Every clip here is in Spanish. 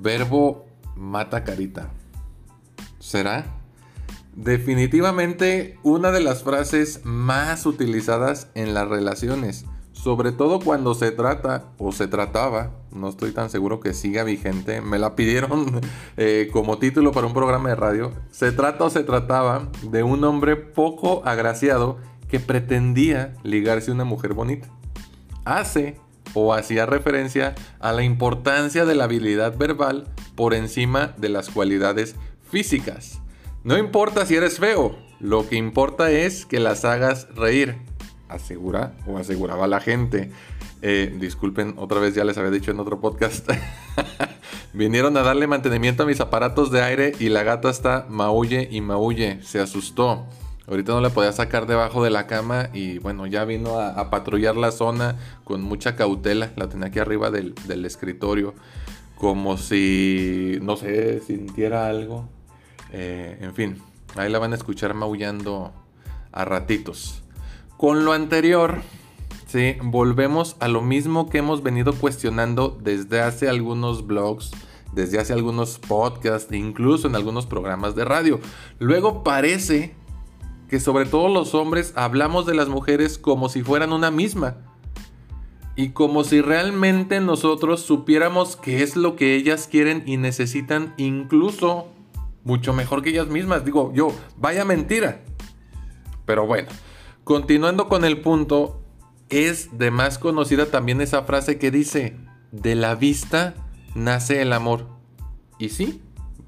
verbo mata carita. ¿Será? Definitivamente una de las frases más utilizadas en las relaciones, sobre todo cuando se trata o se trataba, no estoy tan seguro que siga vigente, me la pidieron eh, como título para un programa de radio, se trata o se trataba de un hombre poco agraciado que pretendía ligarse a una mujer bonita. Hace o hacía referencia a la importancia de la habilidad verbal por encima de las cualidades físicas. No importa si eres feo, lo que importa es que las hagas reír, asegura o aseguraba la gente. Eh, disculpen, otra vez ya les había dicho en otro podcast. Vinieron a darle mantenimiento a mis aparatos de aire y la gata está maulle y maulle. Se asustó. Ahorita no la podía sacar debajo de la cama y bueno, ya vino a, patrullar la zona con mucha cautela. La tenía aquí arriba del, escritorio, como si, no sé, sintiera algo. Eh, en fin, ahí la van a escuchar maullando a ratitos. Con lo anterior, sí, volvemos a lo mismo que hemos venido cuestionando desde hace algunos blogs desde hace algunos podcasts, incluso en algunos programas de radio. Luego parece que sobre todo los hombres hablamos de las mujeres como si fueran una misma. Y como si realmente nosotros supiéramos qué es lo que ellas quieren y necesitan incluso mucho mejor que ellas mismas. Digo yo, vaya mentira. Pero bueno, continuando con el punto, es de más conocida también esa frase que dice, de la vista nace el amor. Y sí,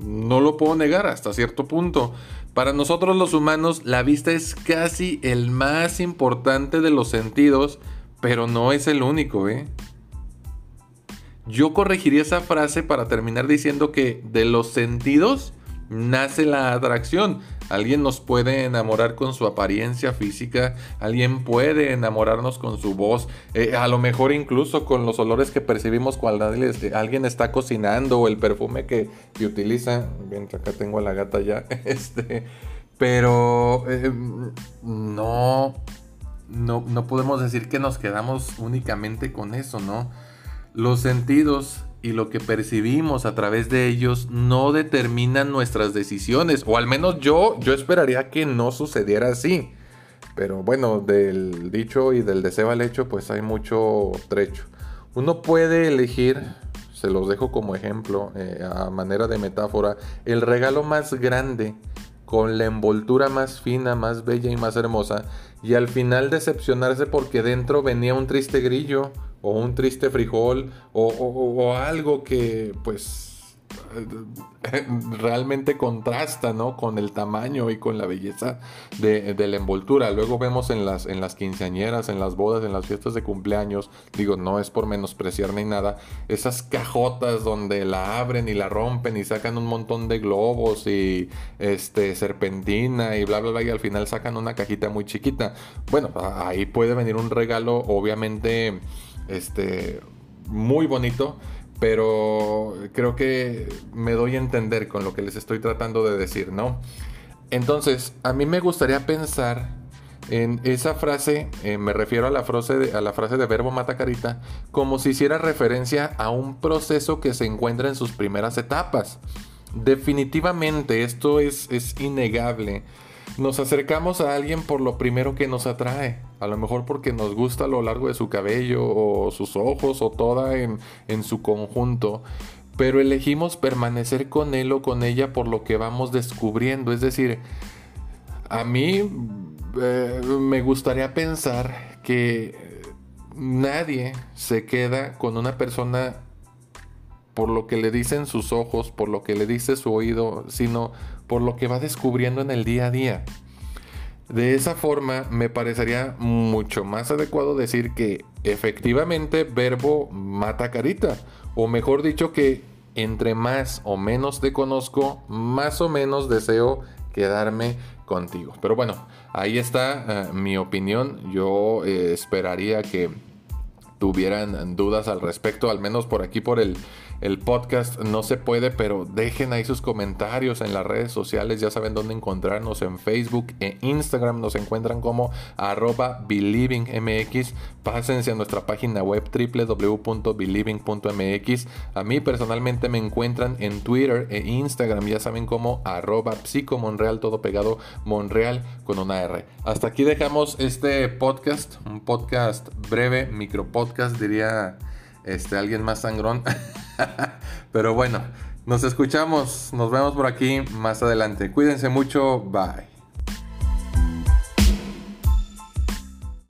no lo puedo negar hasta cierto punto. Para nosotros los humanos la vista es casi el más importante de los sentidos, pero no es el único, ¿eh? Yo corregiría esa frase para terminar diciendo que de los sentidos nace la atracción. Alguien nos puede enamorar con su apariencia física, alguien puede enamorarnos con su voz, eh, a lo mejor incluso con los olores que percibimos cuando alguien está cocinando o el perfume que, utiliza. Bien, acá tengo a la gata ya. Este, pero eh, no, no, no podemos decir que nos quedamos únicamente con eso, ¿no? Los sentidos y lo que percibimos a través de ellos no determinan nuestras decisiones, o al menos yo, yo esperaría que no sucediera así. Pero bueno, del dicho y del deseo al hecho, pues hay mucho trecho. Uno puede elegir, se los dejo como ejemplo, eh, a manera de metáfora, el regalo más grande, con la envoltura más fina, más bella y más hermosa, y al final decepcionarse porque dentro venía un triste grillo o un triste frijol o, algo que pues realmente contrasta ¿no? con el tamaño y con la belleza de, la envoltura. Luego vemos en las, en las quinceañeras, en las bodas, en las fiestas de cumpleaños, digo, no es por menospreciar ni nada, esas cajotas donde la abren y la rompen y sacan un montón de globos y este, serpentina y bla, bla, bla, y al final sacan una cajita muy chiquita. Bueno, ahí puede venir un regalo, obviamente este, muy bonito, pero creo que me doy a entender con lo que les estoy tratando de decir, ¿no? Entonces, a mí me gustaría pensar en esa frase, eh, me refiero a la, frase de, a la frase de verbo mata carita, como si hiciera referencia a un proceso que se encuentra en sus primeras etapas. Definitivamente, esto es, es innegable. Nos acercamos a alguien por lo primero que nos atrae. A lo mejor porque nos gusta lo largo de su cabello o sus ojos o toda en, su conjunto. Pero elegimos permanecer con él o con ella por lo que vamos descubriendo. Es decir, a mí eh, me gustaría pensar que nadie se queda con una persona por lo que le dicen sus ojos, por lo que le dice su oído, sino por lo que va descubriendo en el día a día. De esa forma me parecería mucho más adecuado decir que efectivamente verbo mata carita, o mejor dicho que entre más o menos te conozco, más o menos deseo quedarme contigo. Pero bueno, ahí está eh, mi opinión. Yo eh, esperaría que tuvieran dudas al respecto, al menos por aquí por el el podcast no se puede, pero dejen ahí sus comentarios en las redes sociales. Ya saben dónde encontrarnos en Facebook e Instagram. Nos encuentran como believingmx. Pásense a nuestra página web www.believing.mx. A mí personalmente me encuentran en Twitter e Instagram. Ya saben como arroba psicomonreal, todo pegado Monreal con una R. Hasta aquí dejamos este podcast. Un podcast breve, micro diría este, alguien más sangrón. Pero bueno, nos escuchamos, nos vemos por aquí más adelante. Cuídense mucho, bye.